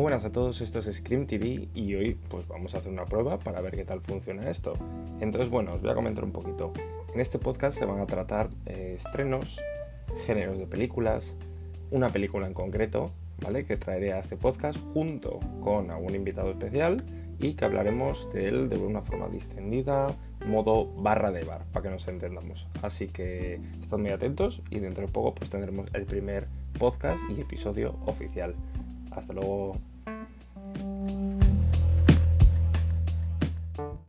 buenas a todos, esto es Scream TV y hoy pues vamos a hacer una prueba para ver qué tal funciona esto. Entonces bueno, os voy a comentar un poquito. En este podcast se van a tratar eh, estrenos, géneros de películas, una película en concreto, ¿vale? Que traeré a este podcast junto con algún invitado especial y que hablaremos de él de una forma distendida, modo barra de bar, para que nos entendamos. Así que estad muy atentos y dentro de poco pues tendremos el primer podcast y episodio oficial. Hasta luego.